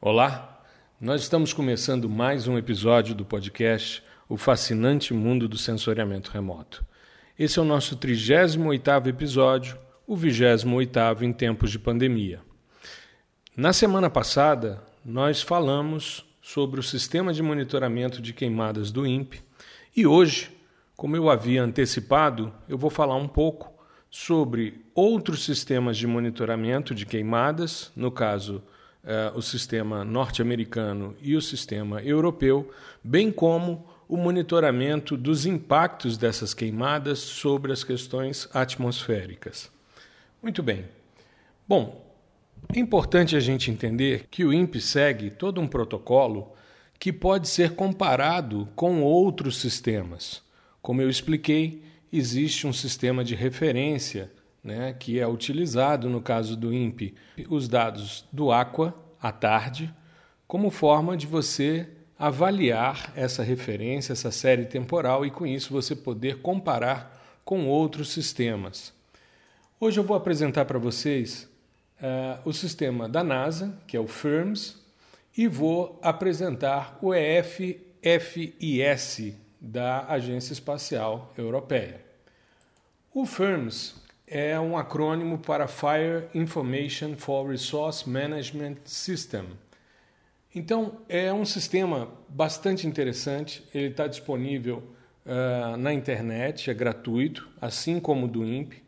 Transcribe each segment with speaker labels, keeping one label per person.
Speaker 1: Olá, nós estamos começando mais um episódio do podcast O Fascinante Mundo do Sensoriamento Remoto. Esse é o nosso 38º episódio, o 28º em tempos de pandemia. Na semana passada, nós falamos sobre o sistema de monitoramento de queimadas do INPE e hoje, como eu havia antecipado, eu vou falar um pouco sobre outros sistemas de monitoramento de queimadas, no caso, uh, o sistema norte-americano e o sistema europeu, bem como o monitoramento dos impactos dessas queimadas sobre as questões atmosféricas. Muito bem. Bom, é importante a gente entender que o INPE segue todo um protocolo que pode ser comparado com outros sistemas. Como eu expliquei, existe um sistema de referência né, que é utilizado, no caso do INPE, os dados do Aqua à tarde, como forma de você avaliar essa referência, essa série temporal e com isso você poder comparar com outros sistemas. Hoje eu vou apresentar para vocês uh, o sistema da NASA, que é o FIRMS, e vou apresentar o EFFIS da Agência Espacial Europeia. O FIRMS é um acrônimo para Fire Information for Resource Management System. Então, é um sistema bastante interessante, ele está disponível uh, na internet, é gratuito, assim como o do INPE,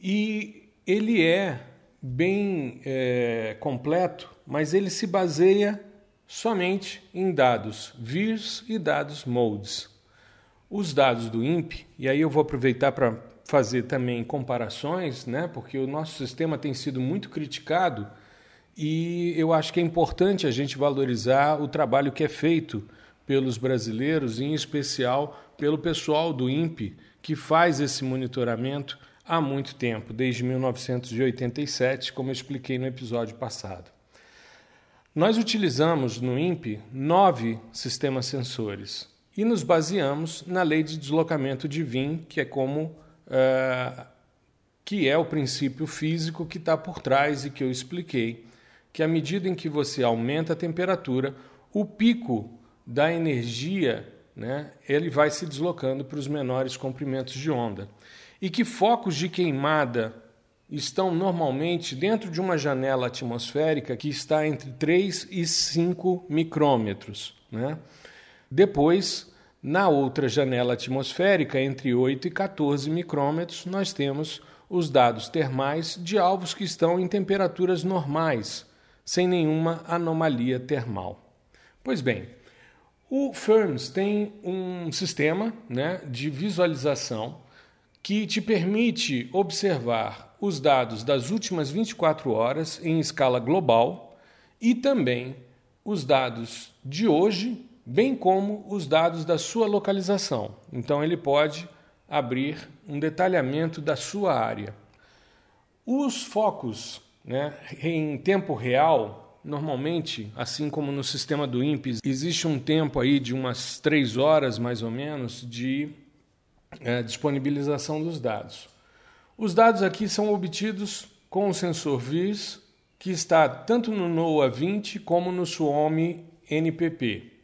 Speaker 1: e ele é bem é, completo, mas ele se baseia somente em dados VIRs e dados MODES. Os dados do INPE, e aí eu vou aproveitar para fazer também comparações, né, porque o nosso sistema tem sido muito criticado e eu acho que é importante a gente valorizar o trabalho que é feito pelos brasileiros, em especial pelo pessoal do INPE, que faz esse monitoramento há muito tempo, desde 1987, como eu expliquei no episódio passado. Nós utilizamos no INPE nove sistemas sensores e nos baseamos na lei de deslocamento de VIN, que é como uh, que é o princípio físico que está por trás e que eu expliquei, que à medida em que você aumenta a temperatura, o pico da energia, né, ele vai se deslocando para os menores comprimentos de onda e que focos de queimada estão normalmente dentro de uma janela atmosférica que está entre 3 e 5 micrômetros. Né? Depois, na outra janela atmosférica, entre 8 e 14 micrômetros, nós temos os dados termais de alvos que estão em temperaturas normais, sem nenhuma anomalia termal. Pois bem, o FIRMS tem um sistema né, de visualização que te permite observar os dados das últimas 24 horas em escala global e também os dados de hoje, bem como os dados da sua localização. Então, ele pode abrir um detalhamento da sua área. Os focos né, em tempo real, normalmente, assim como no sistema do INPE, existe um tempo aí de umas três horas mais ou menos de é, disponibilização dos dados. Os dados aqui são obtidos com o sensor VIS, que está tanto no NOAA 20 como no Suomi NPP.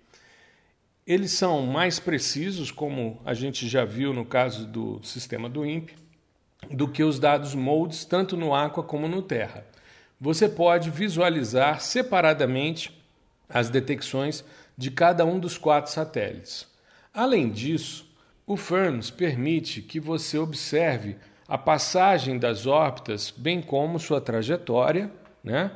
Speaker 1: Eles são mais precisos, como a gente já viu no caso do sistema do INPE, do que os dados MODES, tanto no Aqua como no Terra. Você pode visualizar separadamente as detecções de cada um dos quatro satélites. Além disso, o FIRMS permite que você observe a passagem das órbitas, bem como sua trajetória, né?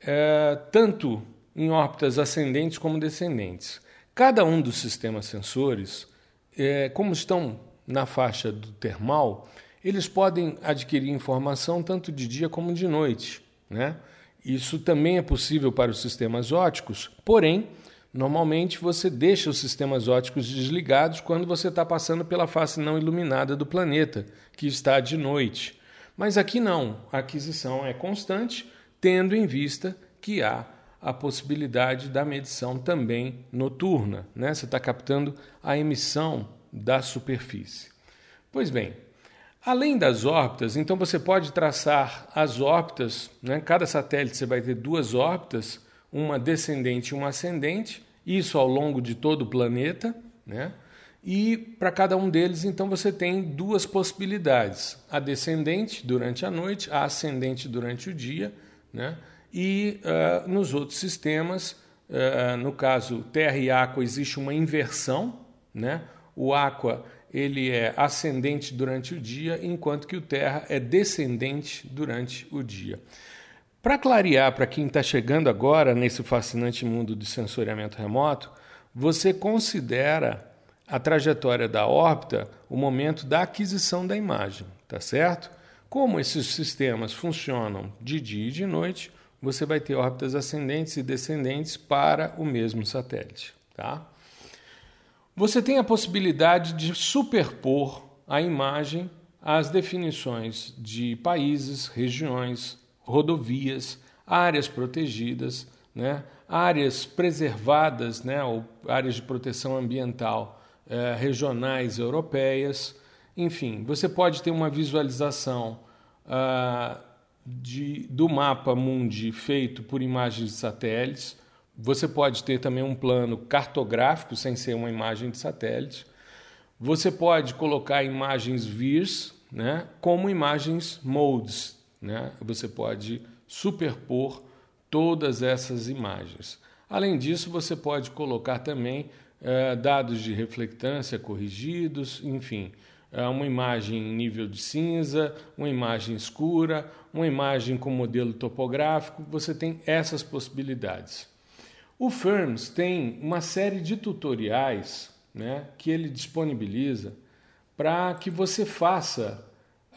Speaker 1: É, tanto em órbitas ascendentes como descendentes. Cada um dos sistemas sensores, é, como estão na faixa do termal, eles podem adquirir informação tanto de dia como de noite. Né? Isso também é possível para os sistemas óticos, porém, Normalmente você deixa os sistemas óticos desligados quando você está passando pela face não iluminada do planeta, que está de noite. Mas aqui não, a aquisição é constante, tendo em vista que há a possibilidade da medição também noturna. Né? Você está captando a emissão da superfície. Pois bem, além das órbitas, então você pode traçar as órbitas, né? cada satélite você vai ter duas órbitas uma descendente e uma ascendente, isso ao longo de todo o planeta, né? E para cada um deles, então, você tem duas possibilidades: a descendente durante a noite, a ascendente durante o dia, né? E uh, nos outros sistemas, uh, no caso Terra e Aqua, existe uma inversão, né? O Aqua ele é ascendente durante o dia, enquanto que o Terra é descendente durante o dia. Para clarear para quem está chegando agora nesse fascinante mundo de sensoriamento remoto, você considera a trajetória da órbita o momento da aquisição da imagem, tá certo? Como esses sistemas funcionam de dia e de noite, você vai ter órbitas ascendentes e descendentes para o mesmo satélite, tá? Você tem a possibilidade de superpor a imagem às definições de países, regiões, rodovias, áreas protegidas, né, áreas preservadas, né, ou áreas de proteção ambiental eh, regionais europeias. Enfim, você pode ter uma visualização ah, de, do mapa mundi feito por imagens de satélites você pode ter também um plano cartográfico sem ser uma imagem de satélite. Você pode colocar imagens VIRS né, como imagens modes. Né? Você pode superpor todas essas imagens. Além disso, você pode colocar também eh, dados de reflectância corrigidos, enfim, uma imagem em nível de cinza, uma imagem escura, uma imagem com modelo topográfico. Você tem essas possibilidades. O Firms tem uma série de tutoriais né, que ele disponibiliza para que você faça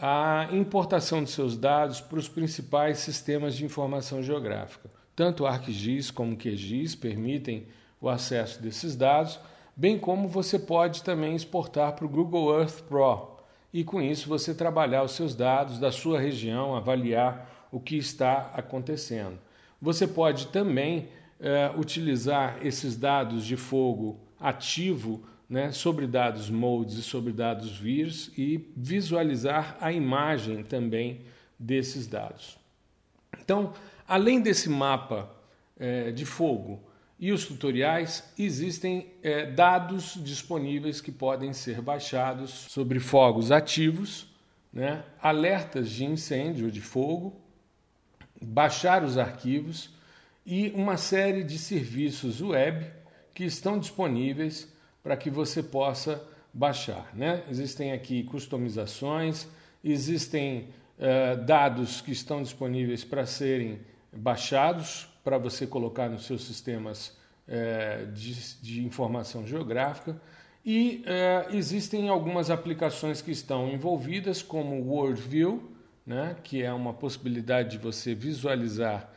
Speaker 1: a importação de seus dados para os principais sistemas de informação geográfica. Tanto o ArcGIS como o QGIS permitem o acesso desses dados, bem como você pode também exportar para o Google Earth Pro e com isso você trabalhar os seus dados da sua região, avaliar o que está acontecendo. Você pode também é, utilizar esses dados de fogo ativo né, sobre dados modes e sobre dados VIRs e visualizar a imagem também desses dados. Então, além desse mapa é, de fogo e os tutoriais, existem é, dados disponíveis que podem ser baixados sobre fogos ativos, né, alertas de incêndio de fogo, baixar os arquivos e uma série de serviços web que estão disponíveis para que você possa baixar. Né? Existem aqui customizações, existem uh, dados que estão disponíveis para serem baixados para você colocar nos seus sistemas uh, de, de, informação geográfica. E uh, existem algumas aplicações que estão envolvidas, como o WorldView, né, que é uma possibilidade de você visualizar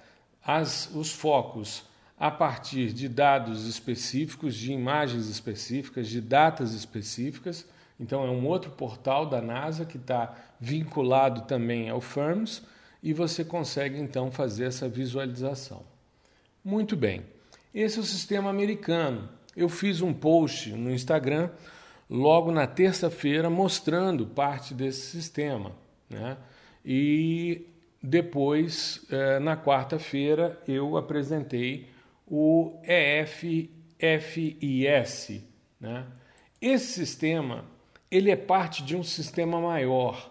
Speaker 1: as, os focos a partir de dados específicos, de imagens específicas, de datas específicas. Então, é um outro portal da NASA que está vinculado também ao FIRMS e você consegue então fazer essa visualização. Muito bem, esse é o sistema americano. Eu fiz um post no Instagram logo na terça-feira mostrando parte desse sistema. Né? E depois, eh, na quarta-feira, eu apresentei o EFFIS. Né? Esse sistema ele é parte de um sistema maior.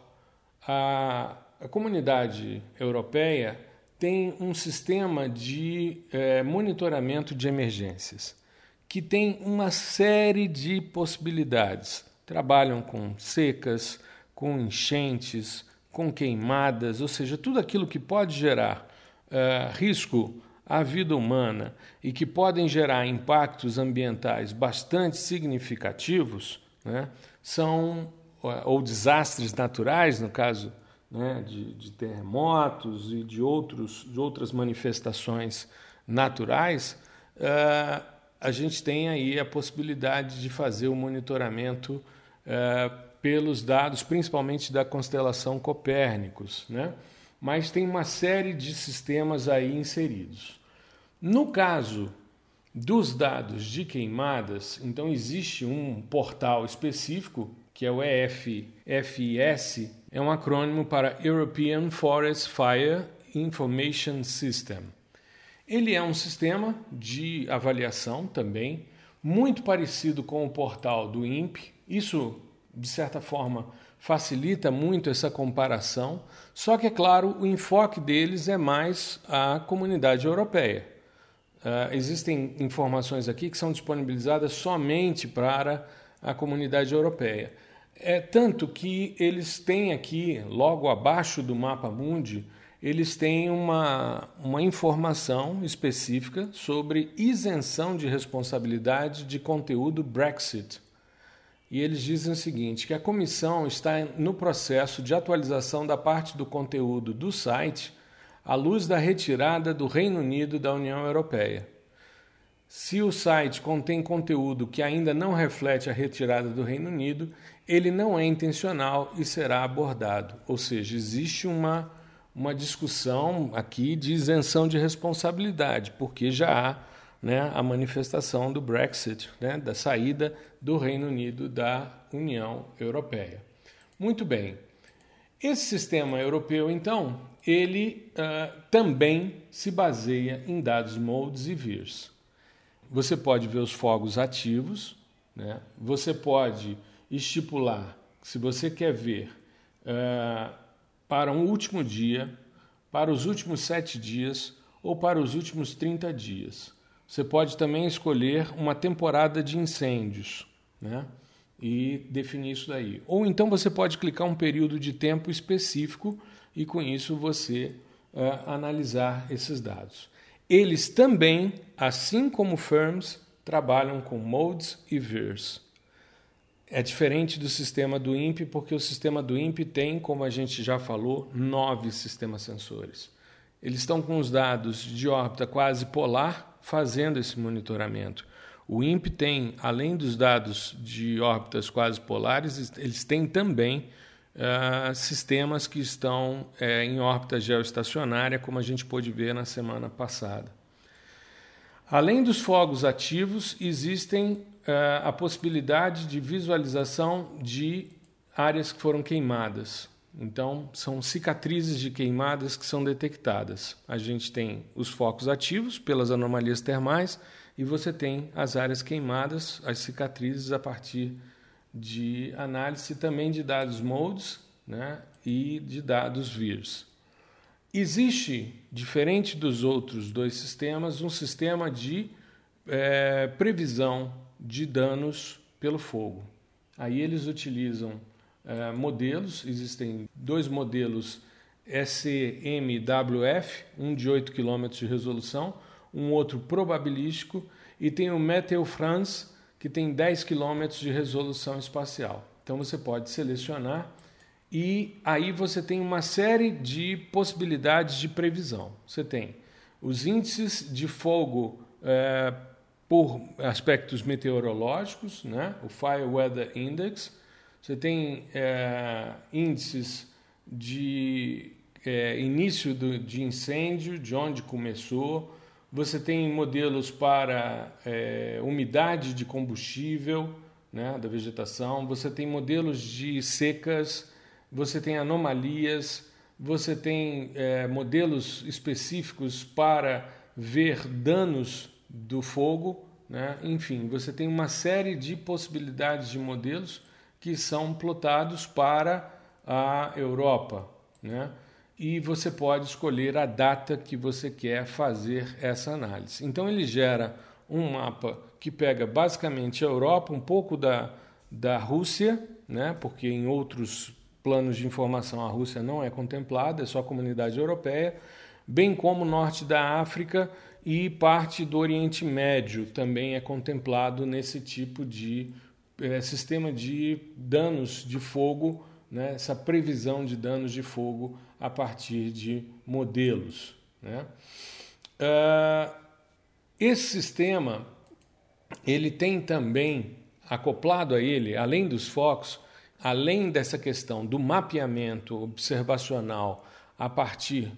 Speaker 1: A, a comunidade europeia tem um sistema de eh, monitoramento de emergências que tem uma série de possibilidades. Trabalham com secas, com enchentes, com queimadas, ou seja, tudo aquilo que pode gerar uh, risco à vida humana e que podem gerar impactos ambientais bastante significativos, né, são ou desastres naturais, no caso né, de, de, terremotos e de, outros, de outras manifestações naturais, uh, a gente tem aí a possibilidade de fazer o monitoramento uh, pelos dados, principalmente da constelação Copérnicos, né? mas tem uma série de sistemas aí inseridos. No caso dos dados de queimadas, então existe um portal específico que é o EFFIS, é um acrônimo para European Forest Fire Information System. Ele é um sistema de avaliação também, muito parecido com o portal do INPE. Isso, de certa forma, facilita muito essa comparação, só que, é claro, o enfoque deles é mais a comunidade europeia. Uh, existem informações aqui que são disponibilizadas somente para a comunidade europeia. É tanto que eles têm aqui, logo abaixo do mapa mundi, eles têm uma, uma informação específica sobre isenção de responsabilidade de conteúdo Brexit. E eles dizem o seguinte: que a comissão está no processo de atualização da parte do conteúdo do site à luz da retirada do Reino Unido da União Europeia. Se o site contém conteúdo que ainda não reflete a retirada do Reino Unido, ele não é intencional e será abordado. Ou seja, existe uma, uma discussão aqui de isenção de responsabilidade, porque já há né, a manifestação do Brexit, né, da saída do Reino Unido da União Europeia. Muito bem. Esse sistema europeu, então, ele uh, também se baseia em dados modes e VIRs você pode ver os fogos ativos, né? você pode estipular, se você quer ver uh, para um último dia, para os últimos sete dias ou para os últimos 30 dias. Você pode também escolher uma temporada de incêndios né? e definir isso daí. Ou então você pode clicar um período de tempo específico e com isso você uh, analisar esses dados. Eles também, assim como firms, trabalham com modes e virs. É diferente do sistema do INPE, porque o sistema do INPE tem, como a gente já falou, nove sistemas sensores. Eles estão com os dados de órbita quase polar fazendo esse monitoramento. O INPE tem, além dos dados de órbitas quase polares, eles têm também uh, sistemas que estão uh, em órbita geoestacionária, como a gente pôde ver na semana passada. Além dos fogos ativos, existem a possibilidade de visualização de áreas que foram queimadas. Então, são cicatrizes de queimadas que são detectadas. A gente tem os focos ativos pelas anomalias termais e você tem as áreas queimadas, as cicatrizes a partir de análise também de dados modes né, e de dados VIRs. Existe, diferente dos outros dois sistemas, um sistema de é, previsão de danos pelo fogo. Aí eles utilizam é, modelos, existem dois modelos SMWF, um de 8 km de resolução, um outro probabilístico, e tem o Meteo France, que tem 10 km de resolução espacial. Então você pode selecionar e aí você tem uma série de possibilidades de previsão. Você tem os índices de fogo é, por aspectos meteorológicos, né? o Fire Weather Index. Você tem é, índices de é, início do, de incêndio, de onde começou, você tem modelos para é, umidade de combustível né, da vegetação, você tem modelos de secas, você tem anomalias, você tem é, modelos específicos para ver danos do fogo, né? enfim, você tem uma série de possibilidades de modelos que são plotados para a Europa. Né? e você pode escolher a data que você quer fazer essa análise. Então ele gera um mapa que pega basicamente a Europa, um pouco da, da Rússia, né? porque em outros planos de informação a Rússia não é contemplada, é só a comunidade europeia, bem como o norte da África e parte do Oriente Médio também é contemplado nesse tipo de é, sistema de danos de fogo, né? essa previsão de danos de fogo a partir de modelos. Né? Uh, esse sistema ele tem também acoplado a ele, além dos focos, além dessa questão do mapeamento observacional a partir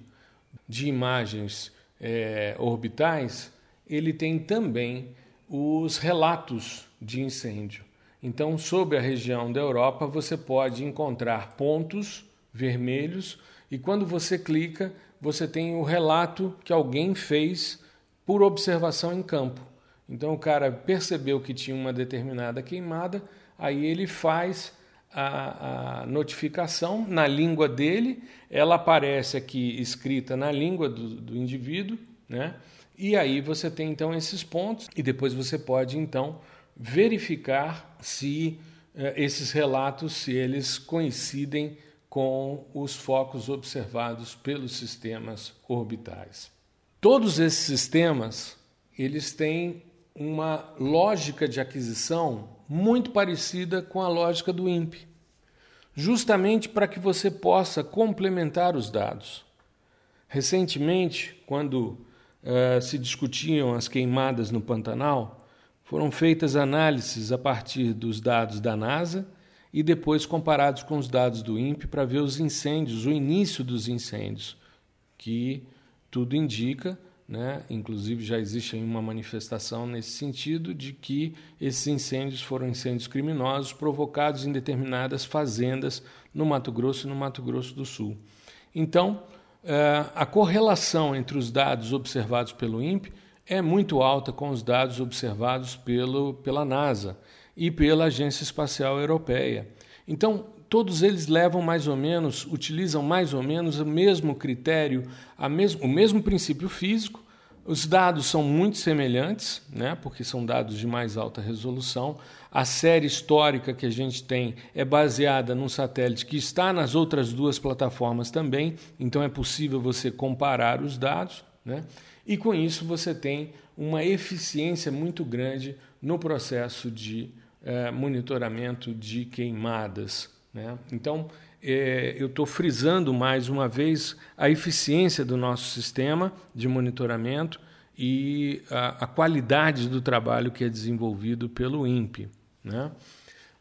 Speaker 1: de imagens é, orbitais, ele tem também os relatos de incêndio. Então, sobre a região da Europa, você pode encontrar pontos vermelhos e quando você clica, você tem o relato que alguém fez por observação em campo. Então o cara percebeu que tinha uma determinada queimada, aí ele faz a, a, notificação na língua dele, ela aparece aqui escrita na língua do, do indivíduo, né? E aí você tem então esses pontos e depois você pode então verificar se eh, esses relatos se eles coincidem com os focos observados pelos sistemas orbitais. Todos esses sistemas, eles têm uma lógica de aquisição muito parecida com a lógica do INPE, justamente para que você possa complementar os dados. Recentemente, quando uh, se discutiam as queimadas no Pantanal, foram feitas análises a partir dos dados da NASA e depois comparados com os dados do INPE para ver os incêndios, o início dos incêndios, que tudo indica né? Inclusive já existe uma manifestação nesse sentido de que esses incêndios foram incêndios criminosos provocados em determinadas fazendas no Mato Grosso e no Mato Grosso do Sul. Então, eh, a correlação entre os dados observados pelo INPE é muito alta com os dados observados pelo, pela NASA e pela Agência Espacial Europeia. Então, todos eles levam mais ou menos, utilizam mais ou menos o mesmo critério, mes o mesmo princípio físico. Os dados são muito semelhantes, né, porque são dados de mais alta resolução. A série histórica que a gente tem é baseada num satélite que está nas outras duas plataformas também, então é possível você comparar os dados, né? E com isso você tem uma eficiência muito grande no processo de eh, monitoramento de queimadas né? Então, é, eu estou frisando mais uma vez a eficiência do nosso sistema de monitoramento e a, a qualidade do trabalho que é desenvolvido pelo INPE. Né?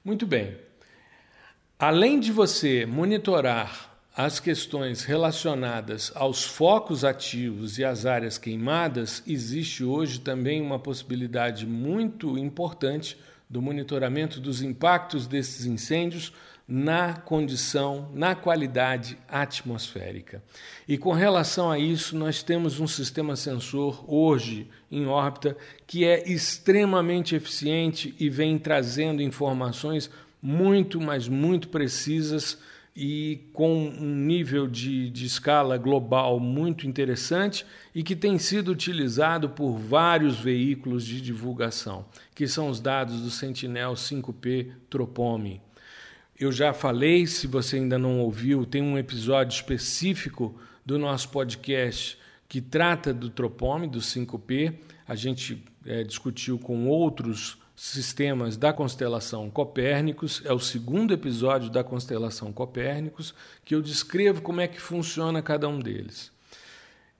Speaker 1: Muito bem. Além de você monitorar as questões relacionadas aos focos ativos e às áreas queimadas, existe hoje também uma possibilidade muito importante do monitoramento dos impactos desses incêndios na condição, na qualidade atmosférica. E com relação a isso, nós temos um sistema sensor hoje em órbita que é extremamente eficiente e vem trazendo informações muito, mas muito precisas e com um nível de, de escala global muito interessante e que tem sido utilizado por vários veículos de divulgação, que são os dados do Sentinel 5P Tropome. Eu já falei, se você ainda não ouviu, tem um episódio específico do nosso podcast que trata do tropome, do 5P. A gente é, discutiu com outros sistemas da constelação Copérnicos. É o segundo episódio da constelação Copérnicos que eu descrevo como é que funciona cada um deles.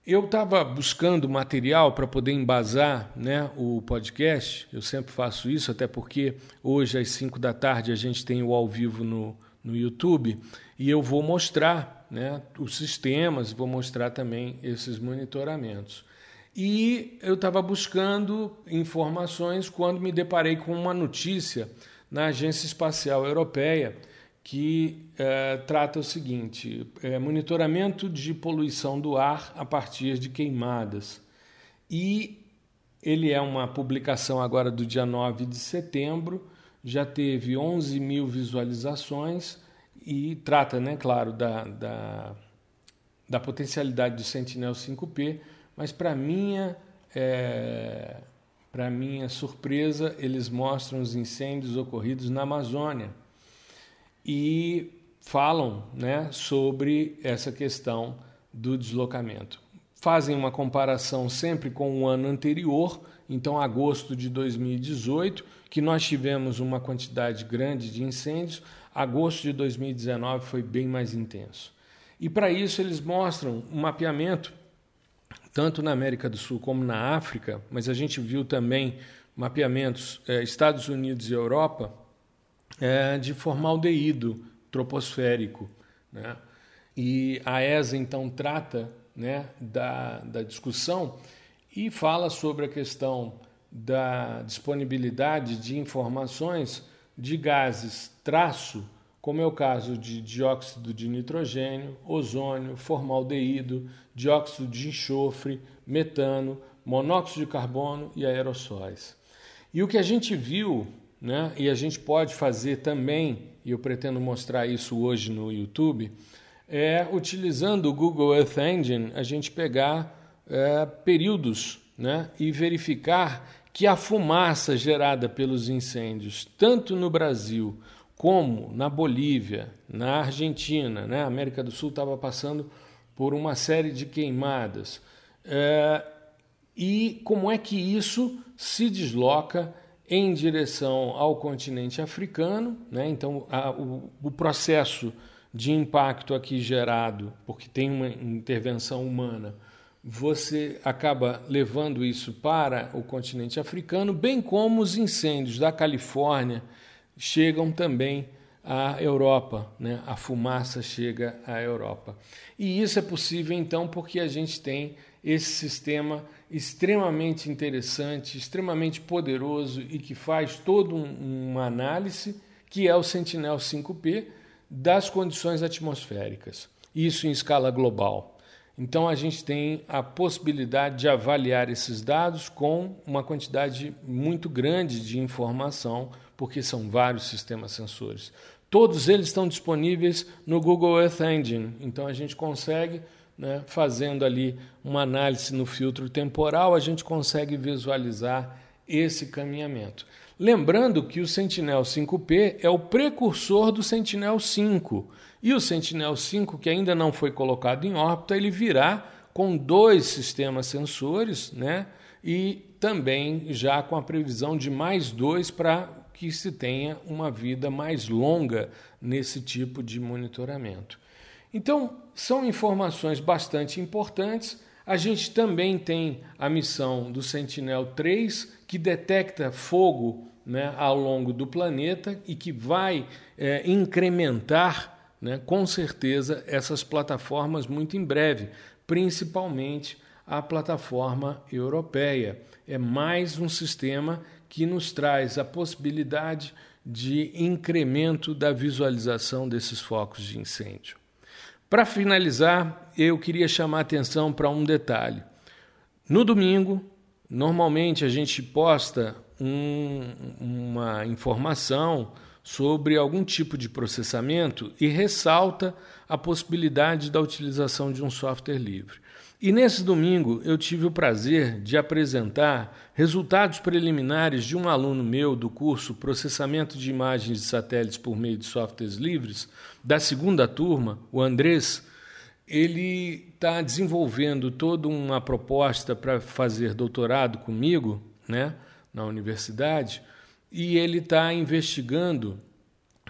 Speaker 1: Eu estava buscando material para poder embasar né, o podcast, eu sempre faço isso, até porque hoje às 5 da tarde a gente tem o ao vivo no, no YouTube e eu vou mostrar né, os sistemas, vou mostrar também esses monitoramentos. E eu estava buscando informações quando me deparei com uma notícia na Agência Espacial Europeia que é, trata o seguinte: é, monitoramento de poluição do ar a partir de queimadas. E ele é uma publicação agora do dia 9 de setembro, já teve 11 mil visualizações e trata, né, claro, da, da, da potencialidade do Sentinel 5P, mas para minha. É, para minha surpresa, eles mostram os incêndios ocorridos na Amazônia e falam né, sobre essa questão do deslocamento. Fazem uma comparação sempre com o ano anterior, então agosto de 2018, que nós tivemos uma quantidade grande de incêndios, agosto de 2019 foi bem mais intenso. E para isso eles mostram um mapeamento, tanto na América do Sul como na África, mas a gente viu também mapeamentos eh, Estados Unidos e Europa, é, de formaldeído troposférico. Né? E a ESA, então, trata né, da, da discussão e fala sobre a questão da disponibilidade de informações de gases traço, como é o caso de dióxido de nitrogênio, ozônio, formaldeído, dióxido de enxofre, metano, monóxido de carbono e aerossóis. E o que a gente viu, né, e a gente pode fazer também, e eu pretendo mostrar isso hoje no YouTube, é utilizando o Google Earth Engine, a gente pegar é, períodos né, e verificar que a fumaça gerada pelos incêndios, tanto no Brasil como na Bolívia, na Argentina, né, a América do Sul estava passando por uma série de queimadas. É, e como é que isso se desloca em direção ao continente africano? Né? Então, a, o, o processo de impacto aqui gerado, porque tem uma intervenção humana, você acaba levando isso para o continente africano, bem como os incêndios da Califórnia chegam também à Europa, né? a fumaça chega à Europa. E isso é possível então porque a gente tem esse sistema extremamente interessante, extremamente poderoso e que faz toda um, uma análise, que é o Sentinel 5P, das condições atmosféricas. Isso em escala global. Então a gente tem a possibilidade de avaliar esses dados com uma quantidade muito grande de informação, porque são vários sistemas sensores. Todos eles estão disponíveis no Google Earth Engine, então a gente consegue, né, fazendo ali uma análise no filtro temporal, a gente consegue visualizar esse caminhamento. Lembrando que o Sentinel 5P é o precursor do Sentinel 5. E o Sentinel 5, que ainda não foi colocado em órbita, ele virá com dois sistemas sensores, né? E também já com a previsão de mais dois para que se tenha uma vida mais longa nesse tipo de monitoramento. Então, são informações bastante importantes. A gente também tem a missão do Sentinel 3, que detecta fogo né, ao longo do planeta e que vai é, incrementar, né, com certeza, essas plataformas muito em breve, principalmente a plataforma europeia. É mais um sistema que nos traz a possibilidade de incremento da visualização desses focos de incêndio. Para finalizar, eu queria chamar a atenção para um detalhe. No domingo, Normalmente a gente posta um, uma informação sobre algum tipo de processamento e ressalta a possibilidade da utilização de um software livre. E nesse domingo eu tive o prazer de apresentar resultados preliminares de um aluno meu do curso Processamento de Imagens de Satélites por meio de softwares livres, da segunda turma, o Andrés ele está desenvolvendo toda uma proposta para fazer doutorado comigo, né, na universidade, e ele está investigando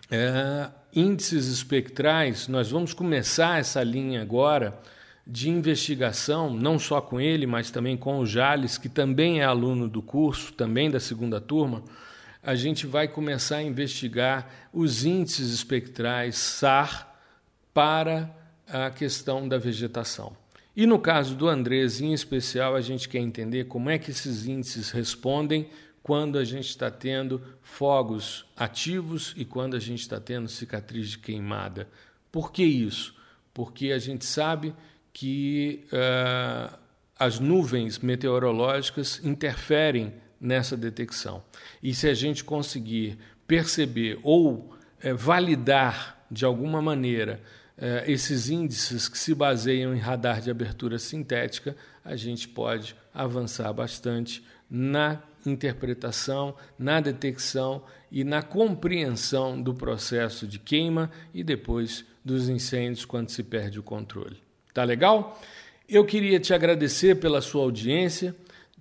Speaker 1: é, índices espectrais. Nós vamos começar essa linha agora de investigação, não só com ele, mas também com o Jales, que também é aluno do curso, também da segunda turma. A gente vai começar a investigar os índices espectrais SAR para a questão da vegetação. E no caso do Andrés, em especial, a gente quer entender como é que esses índices respondem quando a gente está tendo fogos ativos e quando a gente está tendo cicatriz de queimada. Por que isso? Porque a gente sabe que uh, as nuvens meteorológicas interferem nessa detecção. E se a gente conseguir perceber ou uh, validar de alguma maneira é, esses índices que se baseiam em radar de abertura sintética, a gente pode avançar bastante na interpretação, na detecção e na compreensão do processo de queima e depois dos incêndios quando se perde o controle. Tá legal? Eu queria te agradecer pela sua audiência,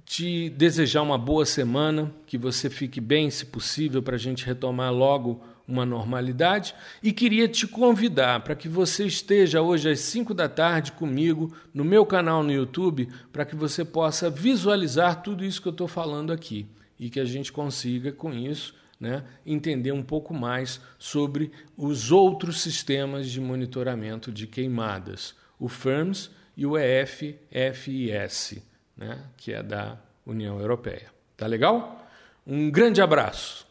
Speaker 1: te desejar uma boa semana, que você fique bem, se possível, para a gente retomar logo uma normalidade. E queria te convidar para que você esteja hoje às 5 da tarde comigo no meu canal no YouTube para que você possa visualizar tudo isso que eu estou falando aqui. E que a gente consiga com isso né, entender um pouco mais sobre os outros sistemas de monitoramento de queimadas, o FIRMS e o EFFIS, né, que é da União Europeia. Tá legal? Um grande abraço.